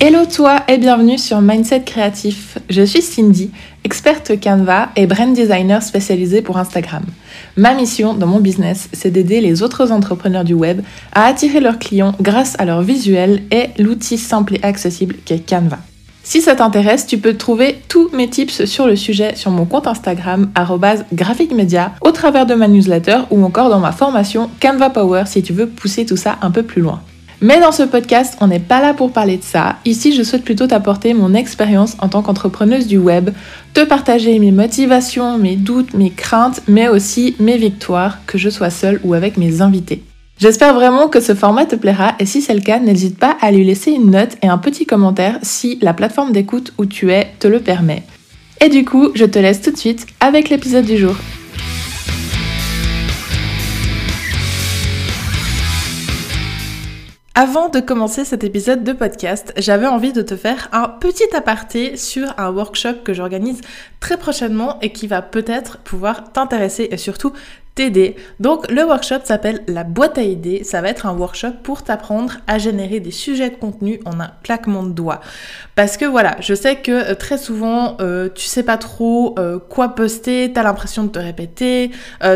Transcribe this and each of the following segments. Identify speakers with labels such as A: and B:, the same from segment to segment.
A: Hello toi et bienvenue sur Mindset Créatif. Je suis Cindy, experte Canva et brand designer spécialisée pour Instagram. Ma mission dans mon business, c'est d'aider les autres entrepreneurs du web à attirer leurs clients grâce à leur visuel et l'outil simple et accessible qu'est Canva. Si ça t'intéresse, tu peux trouver tous mes tips sur le sujet sur mon compte Instagram @graphicmedia au travers de ma newsletter ou encore dans ma formation Canva Power si tu veux pousser tout ça un peu plus loin. Mais dans ce podcast, on n'est pas là pour parler de ça. Ici, je souhaite plutôt t'apporter mon expérience en tant qu'entrepreneuse du web, te partager mes motivations, mes doutes, mes craintes, mais aussi mes victoires, que je sois seule ou avec mes invités. J'espère vraiment que ce format te plaira et si c'est le cas, n'hésite pas à lui laisser une note et un petit commentaire si la plateforme d'écoute où tu es te le permet. Et du coup, je te laisse tout de suite avec l'épisode du jour. Avant de commencer cet épisode de podcast, j'avais envie de te faire un petit aparté sur un workshop que j'organise très prochainement et qui va peut-être pouvoir t'intéresser et surtout donc le workshop s'appelle la boîte à idées. Ça va être un workshop pour t'apprendre à générer des sujets de contenu en un claquement de doigts. Parce que voilà, je sais que euh, très souvent euh, tu sais pas trop euh, quoi poster, t'as l'impression de te répéter,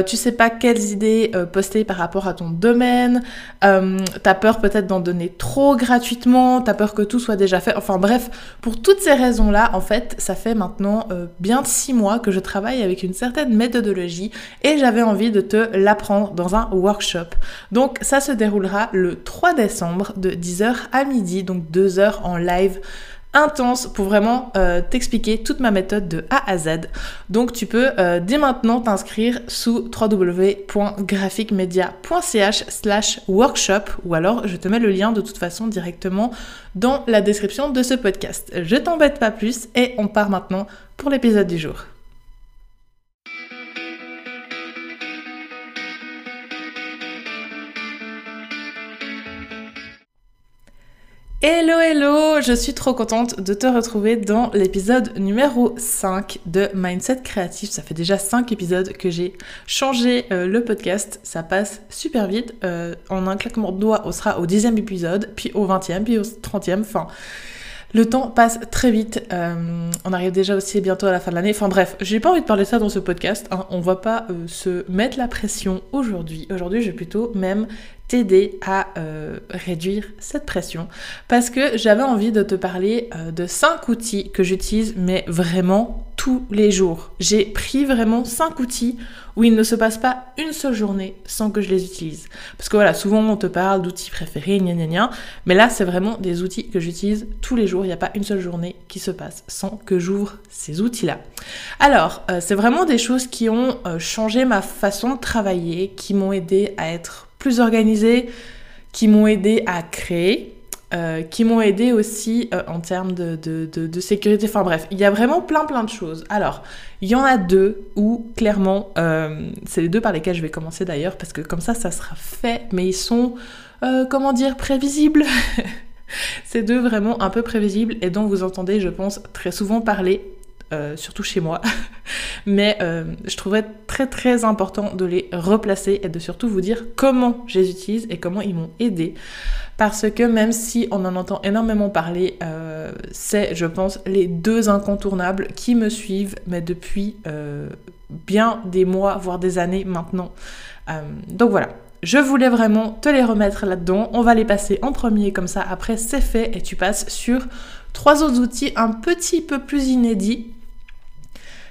A: tu sais pas quelles idées poster par rapport à ton domaine, t'as peur peut-être d'en donner trop gratuitement, t'as peur que tout soit déjà fait. Enfin bref, pour toutes ces raisons-là, en fait, ça fait maintenant bien six mois que je travaille avec une certaine méthodologie et j'avais envie de te l'apprendre dans un workshop. Donc ça se déroulera le 3 décembre de 10h à midi, donc 2 heures en live intense pour vraiment euh, t'expliquer toute ma méthode de A à Z. Donc tu peux euh, dès maintenant t'inscrire sous www.graphicmedia.ch slash workshop ou alors je te mets le lien de toute façon directement dans la description de ce podcast. Je t'embête pas plus et on part maintenant pour l'épisode du jour. Hello hello, je suis trop contente de te retrouver dans l'épisode numéro 5 de Mindset Créatif. Ça fait déjà 5 épisodes que j'ai changé euh, le podcast, ça passe super vite. Euh, en un claquement de doigts, on sera au 10e épisode, puis au 20e, puis au 30e, enfin... Le temps passe très vite. Euh, on arrive déjà aussi bientôt à la fin de l'année. Enfin bref, j'ai pas envie de parler de ça dans ce podcast. Hein. On va pas se mettre la pression aujourd'hui. Aujourd'hui, je vais plutôt même à euh, réduire cette pression parce que j'avais envie de te parler euh, de 5 outils que j'utilise mais vraiment tous les jours. J'ai pris vraiment 5 outils où il ne se passe pas une seule journée sans que je les utilise. Parce que voilà, souvent on te parle d'outils préférés, gna gna gna, mais là c'est vraiment des outils que j'utilise tous les jours. Il n'y a pas une seule journée qui se passe sans que j'ouvre ces outils-là. Alors, euh, c'est vraiment des choses qui ont changé ma façon de travailler, qui m'ont aidé à être plus qui m'ont aidé à créer, euh, qui m'ont aidé aussi euh, en termes de, sécurité. Enfin bref, il y a vraiment plein plein de choses. Alors, il y en a deux où clairement, euh, c'est les deux par lesquels je vais commencer d'ailleurs, parce que comme ça, ça sera fait, mais ils sont, comment dire, prévisibles. c'est deux vraiment un peu prévisibles et dont vous entendez, je pense, très souvent parler euh, surtout chez moi. Mais euh, je trouverais très très important de les replacer et de surtout vous dire comment je les utilise et comment ils m'ont aidé. Parce que même si on en entend énormément parler, euh, c'est, je pense, les deux incontournables qui me suivent, mais depuis bien des mois, voire des années maintenant. donc voilà, je voulais vraiment te les remettre là-dedans. On va les passer en premier comme ça. Après, c'est fait et tu passes sur trois autres outils un petit peu plus inédits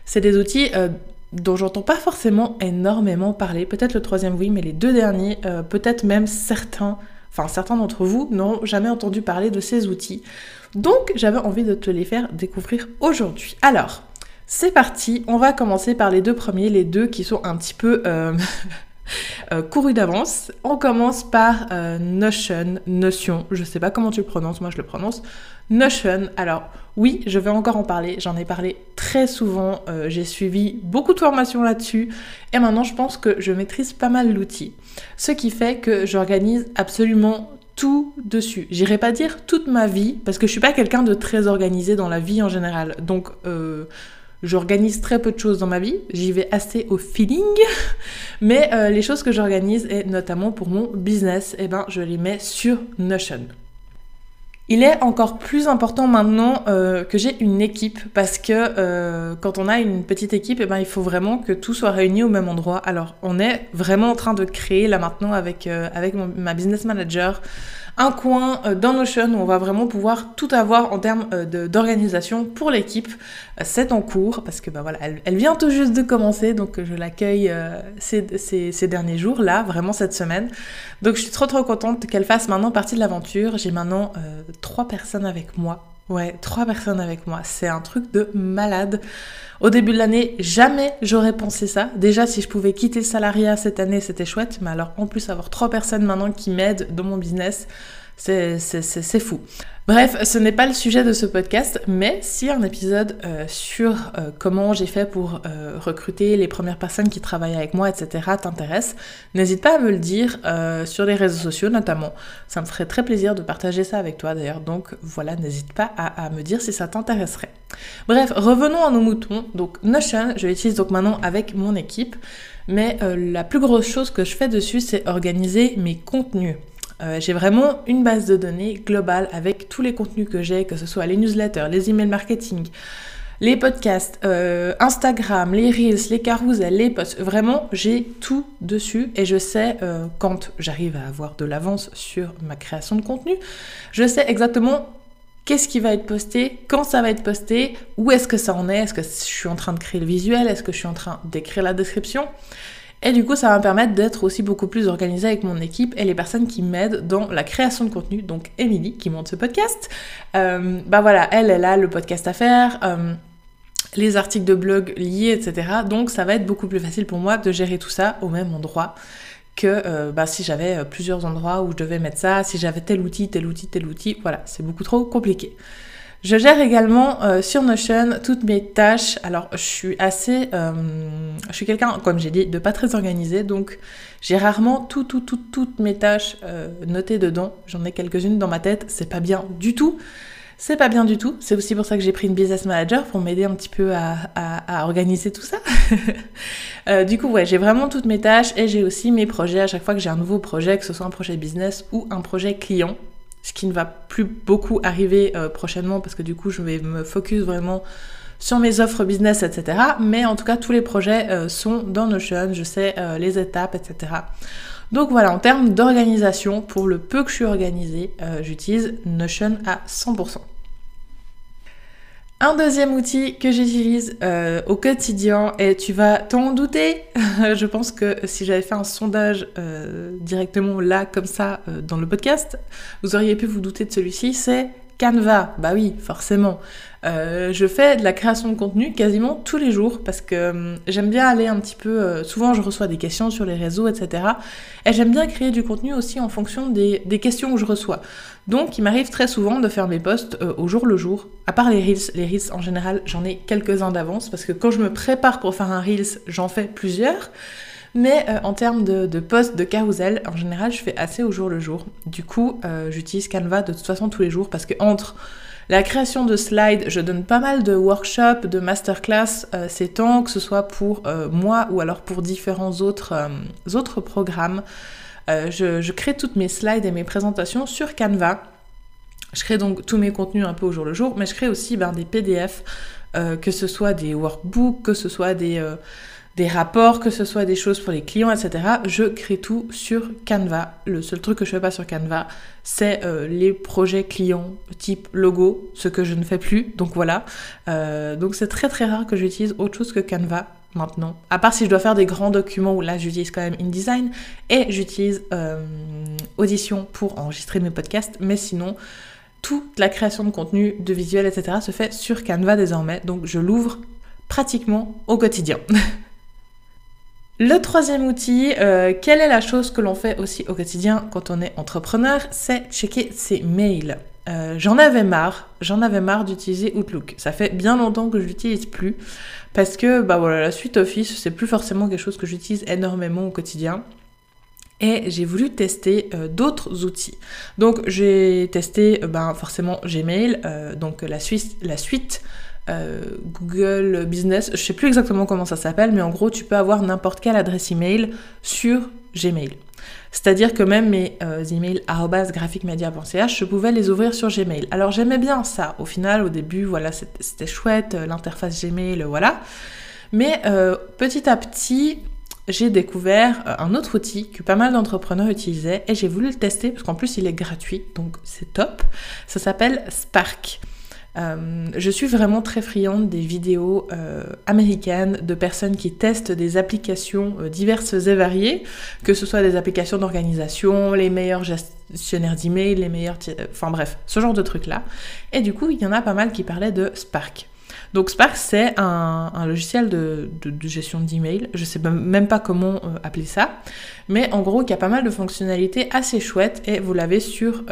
A: c'est des outils euh, dont j'entends pas forcément énormément parler. Peut-être le troisième oui, mais les deux derniers, euh, peut-être même certains, enfin certains d'entre vous n'ont jamais entendu parler de ces outils. Donc j'avais envie de te les faire découvrir aujourd'hui. Alors, c'est parti, on va commencer par les deux premiers, les deux qui sont un petit peu... Euh, courus d'avance. On commence par Notion, Notion, je sais pas comment tu le prononces, moi je le prononce Notion. Alors oui, je vais encore en parler, j'en ai parlé très souvent, euh, j'ai suivi beaucoup de formations là-dessus et maintenant je pense que je maîtrise pas mal l'outil. Ce qui fait que j'organise absolument tout dessus. J'irai pas dire toute ma vie parce que je suis pas quelqu'un de très organisé dans la vie en général. Donc euh, J'organise très peu de choses dans ma vie, j'y vais assez au feeling, mais euh, les choses que j'organise, et notamment pour mon business, eh ben, je les mets sur Notion. Il est encore plus important maintenant euh, que j'ai une équipe parce que euh, quand on a une petite équipe, eh ben, il faut vraiment que tout soit réuni au même endroit. Alors on est vraiment en train de créer là maintenant avec, euh, avec ma business manager un coin euh, dans Notion où on va vraiment pouvoir tout avoir en termes euh, d'organisation pour l'équipe. Euh, c'est en cours parce que bah voilà, elle, vient tout juste de commencer, donc je l'accueille ces, derniers jours là, vraiment cette semaine. Donc je suis trop trop contente qu'elle fasse maintenant partie de l'aventure. J'ai maintenant trois personnes avec moi. Ouais, trois personnes avec moi. C'est un truc de malade. Au début de l'année, jamais j'aurais pensé ça. Déjà, si je pouvais quitter le salariat cette année, c'était chouette. Mais alors, en plus, avoir trois personnes maintenant qui m'aident dans mon business, c'est fou. Bref, ce n'est pas le sujet de ce podcast, mais si un épisode euh, sur euh, comment j'ai fait pour euh, recruter les premières personnes qui travaillent avec moi, etc., t'intéresse, n'hésite pas à me le dire sur les réseaux sociaux notamment. Ça me ferait très plaisir de partager ça avec toi d'ailleurs, donc voilà, n'hésite pas à, me dire si ça t'intéresserait. Bref, revenons à nos moutons. Donc Notion, je l'utilise donc maintenant avec mon équipe, mais la plus grosse chose que je fais dessus, c'est organiser mes contenus. Euh, j'ai vraiment une base de données globale avec tous les contenus que j'ai, que ce soit les newsletters, les emails marketing, les podcasts, euh, Instagram, les reels, les carousels, les posts. Vraiment, j'ai tout dessus et je sais euh, quand j'arrive à avoir de l'avance sur ma création de contenu, je sais exactement qu'est-ce qui va être posté, quand ça va être posté, où est-ce que ça en est, est-ce que je suis en train de créer le visuel, est-ce que je suis en train d'écrire la description. Et du coup, ça va me permettre d'être aussi beaucoup plus organisée avec mon équipe et les personnes qui m'aident dans la création de contenu. Donc, Émilie, qui monte ce podcast, euh, bah voilà, elle, elle a le podcast à faire. Euh, les articles de blog liés, etc. Donc ça va être beaucoup plus facile pour moi de gérer tout ça au même endroit que euh, bah, si j'avais plusieurs endroits où je devais mettre ça, si j'avais tel outil, tel outil, tel outil, voilà, c'est beaucoup trop compliqué. Je gère également euh, sur Notion toutes mes tâches. Alors, je suis assez, euh, je suis quelqu'un, comme j'ai dit, de pas très organisé, donc j'ai rarement tout, tout, tout, toutes mes tâches euh, notées dedans. J'en ai quelques-unes dans ma tête. C'est pas bien du tout. C'est pas bien du tout. C'est aussi pour ça que j'ai pris une business manager pour m'aider un petit peu à, à, organiser tout ça. du coup, ouais, j'ai vraiment toutes mes tâches et j'ai aussi mes projets. À chaque fois que j'ai un nouveau projet, que ce soit un projet business ou un projet client, ce qui ne va plus beaucoup arriver euh, prochainement parce que du coup je vais me focus vraiment sur mes offres business, etc. Mais en tout cas tous les projets euh, sont dans Notion, je sais euh, les étapes, etc. Donc voilà, en termes d'organisation, pour le peu que je suis organisée, j'utilise Notion à 100%. Un deuxième outil que j'utilise euh, au quotidien, et tu vas t'en douter, je pense que si j'avais fait un sondage euh, directement là, comme ça, euh, dans le podcast, vous auriez pu vous douter de celui-ci, c'est Canva. Bah oui, forcément. Euh, je fais de la création de contenu quasiment tous les jours parce que hum, j'aime bien aller un petit peu. Euh, souvent, je reçois des questions sur les réseaux, etc. Et j'aime bien créer du contenu aussi en fonction des, questions que je reçois. Donc, il m'arrive très souvent de faire mes posts euh, au jour le jour. À part les reels, les reels en général, j'en ai quelques-uns d'avance parce que quand je me prépare pour faire un reels, j'en fais plusieurs. Mais en termes de, de posts, de carousel, en général, je fais assez au jour le jour. Du coup, j'utilise Canva de toute façon tous les jours parce que entre la création de slides, je donne pas mal de workshops, de masterclass euh, ces temps, que ce soit pour euh, moi ou alors pour différents autres, euh, autres programmes. Je, crée toutes mes slides et mes présentations sur Canva. Je crée donc tous mes contenus un peu au jour le jour, mais je crée aussi ben, des PDF, que ce soit des workbooks, que ce soit des des rapports, que ce soit des choses pour les clients, etc. Je crée tout sur Canva. Le seul truc que je fais pas sur Canva, c'est euh, les projets clients type logo, ce que je ne fais plus. Donc voilà. Euh, donc c'est très très rare que j'utilise autre chose que Canva maintenant. À part si je dois faire des grands documents où là j'utilise quand même InDesign et j'utilise euh, Audition pour enregistrer mes podcasts. Mais sinon, toute la création de contenu, de visuels, etc. se fait sur Canva désormais. Donc je l'ouvre pratiquement au quotidien. Le troisième outil, euh, quelle est la chose que l'on fait aussi au quotidien quand on est entrepreneur? C'est checker ses mails. Euh, j'en avais marre, j'en avais marre d'utiliser Outlook. Ça fait bien longtemps que je l'utilise plus parce que bah voilà, la suite Office, c'est plus forcément quelque chose que j'utilise énormément au quotidien. Et j'ai voulu tester euh, d'autres outils. Donc j'ai testé ben, forcément Gmail, donc la, suite, la suite euh, Google Business, je sais plus exactement comment ça s'appelle, mais en gros, tu peux avoir n'importe quelle adresse email sur Gmail. C'est-à-dire que même mes euh, emails graphicmedia.ch, je pouvais les ouvrir sur Gmail. Alors j'aimais bien ça. Au final, au début, voilà, c'était chouette, euh, l'interface Gmail, voilà. Mais euh, petit à petit, j'ai découvert un autre outil que pas mal d'entrepreneurs utilisaient et j'ai voulu le tester parce qu'en plus il est gratuit, donc c'est top. Ça s'appelle Spark. Euh, je suis vraiment très friande des vidéos euh, américaines de personnes qui testent des applications euh, diverses et variées, que ce soit des applications d'organisation, les meilleurs gestionnaires d'email, les meilleurs... Enfin bref, ce genre de trucs-là. Et du coup, il y en a pas mal qui parlaient de Spark. Donc Spark, c'est un, logiciel de, gestion d'email. Je sais même pas comment appeler ça. Mais en gros, il y a pas mal de fonctionnalités assez chouettes et vous l'avez sur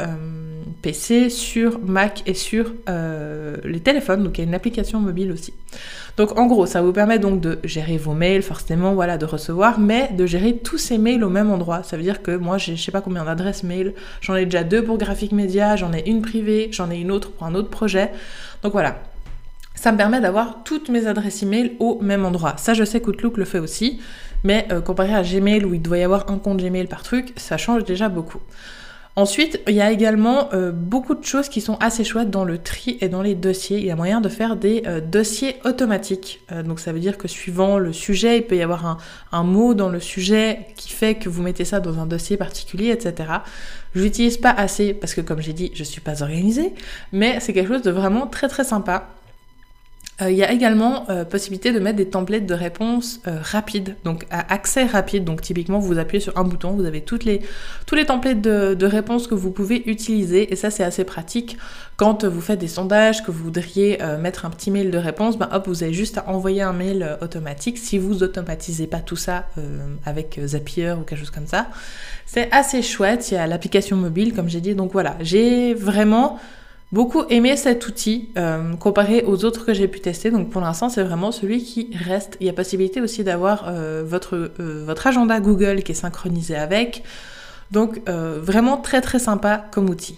A: PC, sur Mac et sur euh, les téléphones. Donc il y a une application mobile aussi. Donc en gros, ça vous permet donc de gérer vos mails, forcément, voilà, de recevoir, mais de gérer tous ces mails au même endroit. Ça veut dire que moi, je sais pas combien d'adresses mail. J'en ai déjà deux pour Graphic Media, j'en ai une privée, j'en ai une autre pour un autre projet. Donc voilà. Ça me permet d'avoir toutes mes adresses email au même endroit. Ça, je sais qu'Outlook le fait aussi, mais euh, comparé à Gmail où il doit y avoir un compte Gmail par truc, ça change déjà beaucoup. Ensuite, il y a également euh, beaucoup de choses qui sont assez chouettes dans le tri et dans les dossiers. Il y a moyen de faire des euh, dossiers automatiques. Euh, donc ça veut dire que suivant le sujet, il peut y avoir un, mot dans le sujet qui fait que vous mettez ça dans un dossier particulier, etc. Je l'utilise pas assez parce que comme j'ai dit, je suis pas organisée, mais c'est quelque chose de vraiment très très sympa. Euh, il y a également euh, possibilité de mettre des templates de réponses euh, rapides, donc à accès rapide. Donc typiquement, vous appuyez sur un bouton, vous avez toutes les, tous les templates de, de réponses que vous pouvez utiliser. Et ça, c'est assez pratique quand vous faites des sondages, que vous voudriez mettre un petit mail de réponse. Ben hop, vous avez juste à envoyer un mail automatique. Si vous automatisez pas tout ça avec Zapier ou quelque chose comme ça, c'est assez chouette. Il y a l'application mobile, comme j'ai dit. Donc voilà, j'ai vraiment beaucoup aimé cet outil euh, comparé aux autres que j'ai pu tester. Donc pour l'instant, c'est vraiment celui qui reste. Il y a possibilité aussi d'avoir euh, votre, euh, votre agenda Google qui est synchronisé avec. Donc vraiment très très sympa comme outil.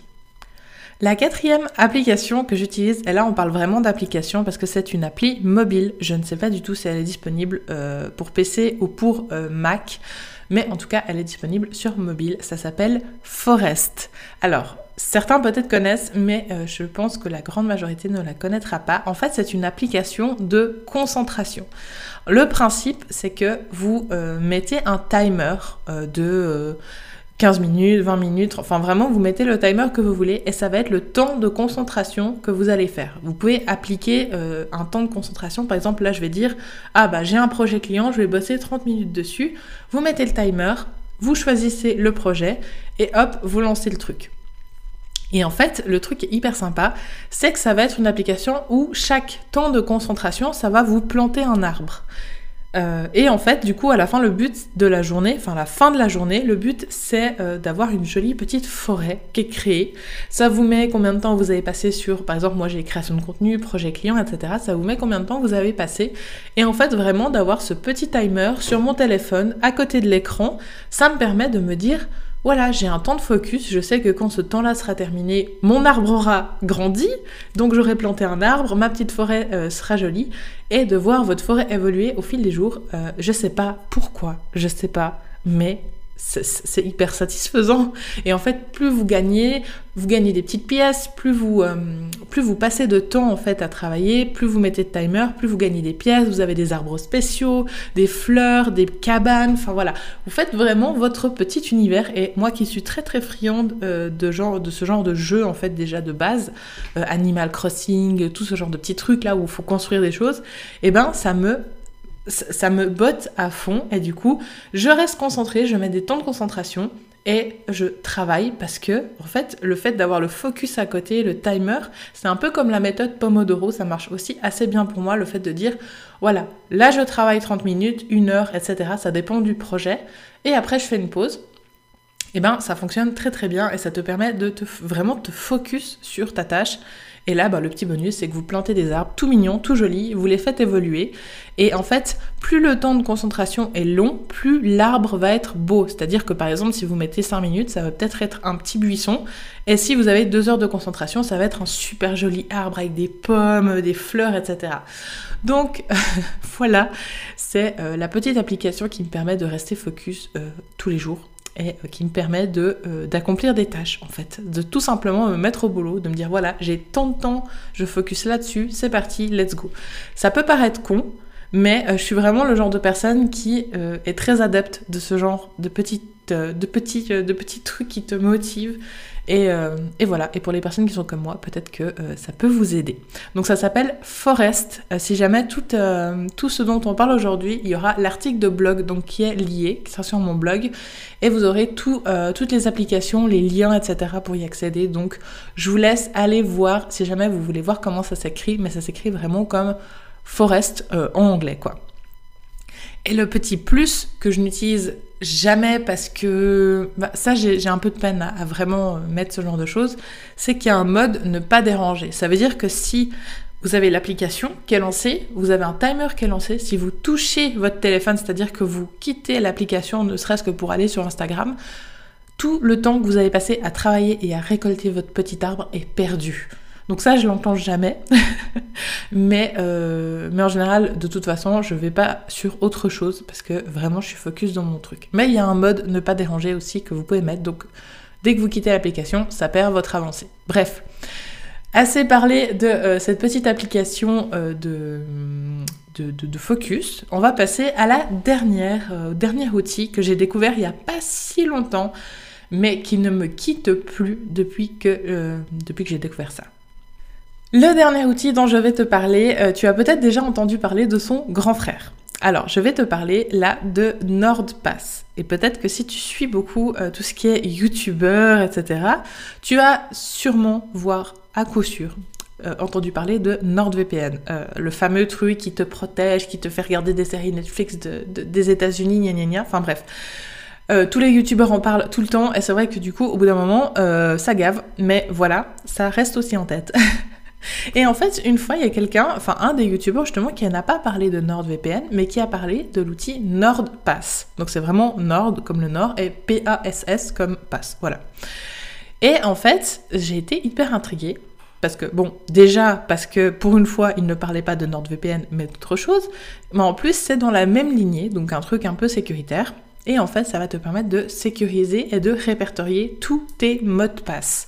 A: La quatrième application que j'utilise, et là on parle vraiment d'application parce que c'est une appli mobile. Je ne sais pas du tout si elle est disponible pour PC ou pour Mac, mais en tout cas elle est disponible sur mobile. Ça s'appelle Forest. Alors, Certains peut-être connaissent, mais euh, je pense que la grande majorité ne la connaîtra pas. En fait, c'est une application de concentration. Le principe, c'est que vous euh, mettez un timer euh, de 15 minutes, 20 minutes, enfin vraiment, vous mettez le timer que vous voulez et ça va être le temps de concentration que vous allez faire. Vous pouvez appliquer un temps de concentration. Par exemple, là, je vais dire, ah bah j'ai un projet client, je vais bosser 30 minutes dessus. Vous mettez le timer, vous choisissez le projet et hop, vous lancez le truc. Et en fait, le truc hyper sympa, c'est que ça va être une application où chaque temps de concentration, ça va vous planter un arbre. Euh, et en fait, du coup, à la fin, le but de la journée, enfin la fin de la journée, le but c'est euh, d'avoir une jolie petite forêt qui est créée. Ça vous met combien de temps vous avez passé sur, par exemple, moi j'ai création de contenu, projet client, etc. Ça vous met combien de temps vous avez passé? Et en fait, vraiment d'avoir ce petit timer sur mon téléphone à côté de l'écran, ça me permet de me dire voilà, j'ai un temps de focus, je sais que quand ce temps-là sera terminé, mon arbre aura grandi, donc j'aurai planté un arbre, ma petite forêt euh, sera jolie, et de voir votre forêt évoluer au fil des jours, euh, je sais pas pourquoi, je sais pas, mais c'est hyper satisfaisant. Et en fait, plus vous gagnez, vous gagnez des petites pièces, plus vous, euh, plus vous passez de temps en fait à travailler, plus vous mettez de timer, plus vous gagnez des pièces, vous avez des arbres spéciaux, des fleurs, des cabanes, enfin voilà. Vous faites vraiment votre petit univers. Et moi qui suis très très friande euh, de, genre, de ce genre de jeu en fait déjà de base, euh, Animal Crossing, tout ce genre de petits trucs là où il faut construire des choses, et eh ben ça me ça me botte à fond et du coup, je reste concentrée, je mets des temps de concentration et je travaille parce que, en fait, le fait d'avoir le focus à côté, le timer, c'est un peu comme la méthode Pomodoro, ça marche aussi assez bien pour moi, le fait de dire, voilà, là je travaille 30 minutes, une heure, etc. Ça dépend du projet. Et après, je fais une pause. Eh ben ça fonctionne très très bien et ça te permet de vraiment te focus sur ta tâche. Et là, bah, le petit bonus, c'est que vous plantez des arbres tout mignons, tout jolis, vous les faites évoluer. Et en fait, plus le temps de concentration est long, plus l'arbre va être beau. C'est-à-dire que par exemple, si vous mettez 5 minutes, ça va peut-être être un petit buisson. Et si vous avez 2 heures de concentration, ça va être un super joli arbre avec des pommes, des fleurs, etc. Donc voilà, c'est euh, la petite application qui me permet de rester focus euh, tous les jours et euh, qui me permet de euh, d'accomplir des tâches en fait, de tout simplement me mettre au boulot, de me dire voilà, j'ai tant de temps, je focus là-dessus, c'est parti, let's go. Ça peut paraître con, mais euh, je suis vraiment le genre de personne qui est très adepte de ce genre de petites de petits de petits trucs qui te motivent euh, et, voilà, et pour les personnes qui sont comme moi, peut-être que euh, ça peut vous aider. Donc ça s'appelle Forest. Euh, si jamais tout, tout ce dont on parle aujourd'hui, il y aura l'article de blog donc, qui est lié, qui sera sur mon blog, et vous aurez tout, toutes les applications, les liens, etc. pour y accéder. Donc je vous laisse aller voir si jamais vous voulez voir comment ça s'écrit, mais ça s'écrit vraiment comme Forest en anglais, quoi. Et le petit plus que je n'utilise jamais parce que bah, ça j'ai un peu de peine à, vraiment mettre ce genre de choses, c'est qu'il y a un mode ne pas déranger. Ça veut dire que si vous avez l'application qui est lancée, vous avez un timer qui est lancé, si vous touchez votre téléphone, c'est-à-dire que vous quittez l'application ne serait-ce que pour aller sur Instagram, tout le temps que vous avez passé à travailler et à récolter votre petit arbre est perdu. Donc ça, je l'entends jamais. mais, euh, mais en général, de toute façon, je vais pas sur autre chose parce que vraiment, je suis focus dans mon truc. Mais il y a un mode ne pas déranger aussi que vous pouvez mettre. Donc dès que vous quittez l'application, ça perd votre avancée. Bref. Assez parlé de euh, cette petite application euh, de, de, focus. On va passer à la dernière, dernier outil que j'ai découvert il n'y a pas si longtemps, mais qui ne me quitte plus depuis que, depuis que j'ai découvert ça. Le dernier outil dont je vais te parler, euh, tu as peut-être déjà entendu parler de son grand frère. Alors, je vais te parler là de NordPass. Et peut-être que si tu suis beaucoup euh, tout ce qui est YouTuber, etc., tu as sûrement, voire à coup sûr, euh, entendu parler de NordVPN, le fameux truc qui te protège, qui te fait regarder des séries Netflix des États-Unis, gna gna gna. Enfin bref. tous les youtubeurs en parlent tout le temps et c'est vrai que du coup au bout d'un moment ça gave mais voilà ça reste aussi en tête Et en fait, une fois, il y a quelqu'un, enfin un des youtubeurs justement, qui n'a pas parlé de NordVPN, mais qui a parlé de l'outil NordPass. Donc c'est vraiment Nord comme le Nord et P-A-S-S comme Pass. Voilà. Et en fait, j'ai été hyper intriguée. Parce que, bon, déjà, parce que pour une fois, il ne parlait pas de NordVPN, mais d'autre chose. Mais en plus, c'est dans la même lignée, donc un truc un peu sécuritaire. Et en fait, ça va te permettre de sécuriser et de répertorier tous tes mots de passe.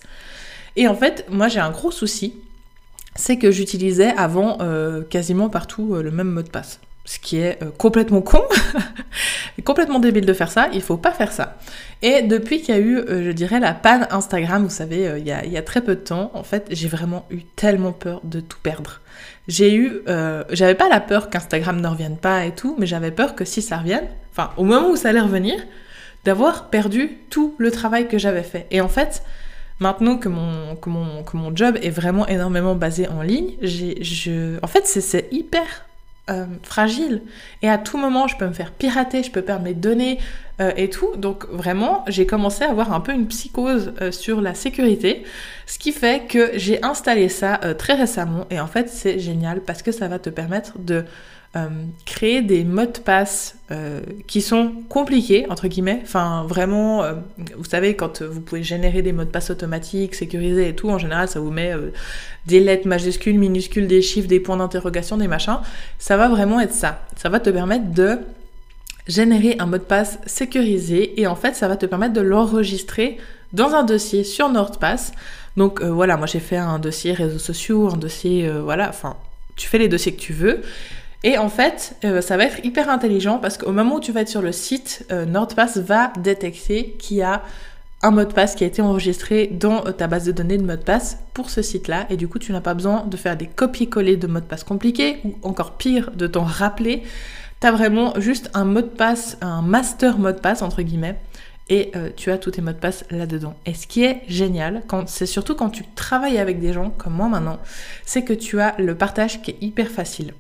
A: Et en fait, moi, j'ai un gros souci c'est que j'utilisais avant euh, quasiment partout euh, le même mot de passe. Ce qui est euh, complètement con, complètement débile de faire ça, il faut pas faire ça. Et depuis qu'il y a eu, je dirais, la panne Instagram, vous savez, il y, a, très peu de temps, en fait, j'ai vraiment eu tellement peur de tout perdre. J'ai eu, j'avais pas la peur qu'Instagram ne revienne pas et tout, mais j'avais peur que si ça revienne, enfin, au moment où ça allait revenir, d'avoir perdu tout le travail que j'avais fait. Et en fait, Maintenant que mon, que mon, que mon job est vraiment énormément basé en ligne, je, en fait, c'est hyper euh, fragile. Et à tout moment, je peux me faire pirater, je peux perdre mes données euh, et tout. Donc vraiment, j'ai commencé à avoir un peu une psychose euh, sur la sécurité. Ce qui fait que j'ai installé ça très récemment. Et en fait, c'est génial parce que ça va te permettre de euh, créer des mots de passe euh, qui sont compliqués, entre guillemets. Enfin, vraiment, euh, vous savez, quand vous pouvez générer des mots de passe automatiques, sécurisés et tout, en général, ça vous met des lettres majuscules, minuscules, des chiffres, des points d'interrogation, des machins. Ça va vraiment être ça. Ça va te permettre de générer un mot de passe sécurisé et en fait, ça va te permettre de l'enregistrer dans un dossier sur NordPass. Donc voilà, moi j'ai fait un dossier réseaux sociaux, un dossier, voilà, enfin, tu fais les dossiers que tu veux. Et en fait, euh, ça va être hyper intelligent parce qu'au moment où tu vas être sur le site, euh, NordPass va détecter qu'il y a un mot de passe qui a été enregistré dans euh, ta base de données de mot de passe pour ce site-là. Et du coup, tu n'as pas besoin de faire des copier-coller de mots de passe compliqués ou encore pire, de t'en rappeler. Tu as vraiment juste un mot de passe, un master mot de passe entre guillemets. Et tu as tous tes mots de passe là-dedans. Et ce qui est génial, c'est surtout quand tu travailles avec des gens comme moi maintenant, c'est que tu as le partage qui est hyper facile.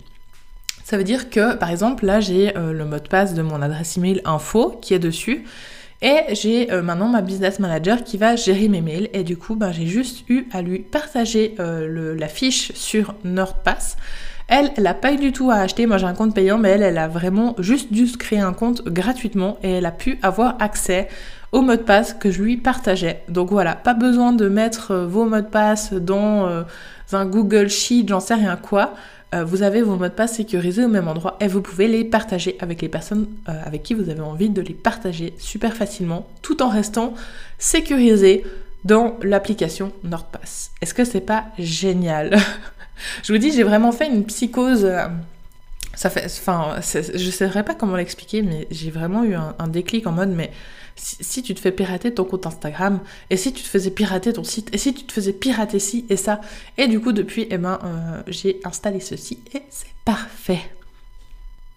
A: Ça veut dire que, par exemple, là, j'ai euh, le mot de passe de mon adresse email info qui est dessus. Et j'ai euh, maintenant ma business manager qui va gérer mes mails. Et du coup, ben, j'ai juste eu à lui partager euh, la fiche sur NordPass. Elle, elle n'a pas eu du tout à acheter. Moi, j'ai un compte payant, mais elle, elle a vraiment juste dû se créer un compte gratuitement et elle a pu avoir accès au mot de passe que je lui partageais. Donc voilà, pas besoin de mettre vos mots de passe dans un Google Sheet, j'en sais rien quoi. Euh, vous avez vos mots de passe sécurisés au même endroit et vous pouvez les partager avec les personnes avec qui vous avez envie de les partager super facilement tout en restant sécurisé dans l'application NordPass. Est-ce que c'est pas génial? Je vous dis, j'ai vraiment fait une psychose. ça fait, enfin, je ne saurais pas comment l'expliquer, mais j'ai vraiment eu un, un déclic en mode, mais si, tu te fais pirater ton compte Instagram, et si tu te faisais pirater ton site, et si tu te faisais pirater ci et ça. Et du coup, depuis, eh ben, euh, j'ai installé ceci et c'est parfait.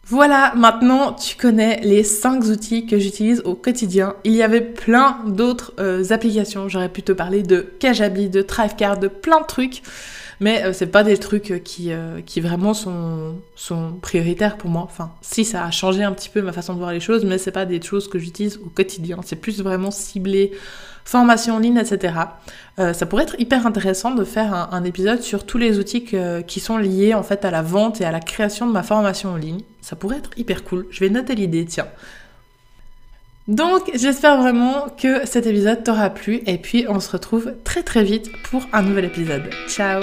A: Voilà, maintenant tu connais les 5 outils que j'utilise au quotidien. Il y avait plein d'autres euh, applications. J'aurais pu te parler de Kajabi, de Thrivecard, de plein de trucs mais euh, c'est pas des trucs qui, euh, qui vraiment sont, sont prioritaires pour moi. Enfin, si ça a changé un petit peu ma façon de voir les choses, mais c'est pas des choses que j'utilise au quotidien. C'est plus vraiment ciblé formation en ligne, etc. Euh, ça pourrait être hyper intéressant de faire un, épisode sur tous les outils qui sont liés en fait à la vente et à la création de ma formation en ligne. Ça pourrait être hyper cool. Je vais noter l'idée, tiens. Donc j'espère vraiment que cet épisode t'aura plu et puis on se retrouve très très vite pour un nouvel épisode. Ciao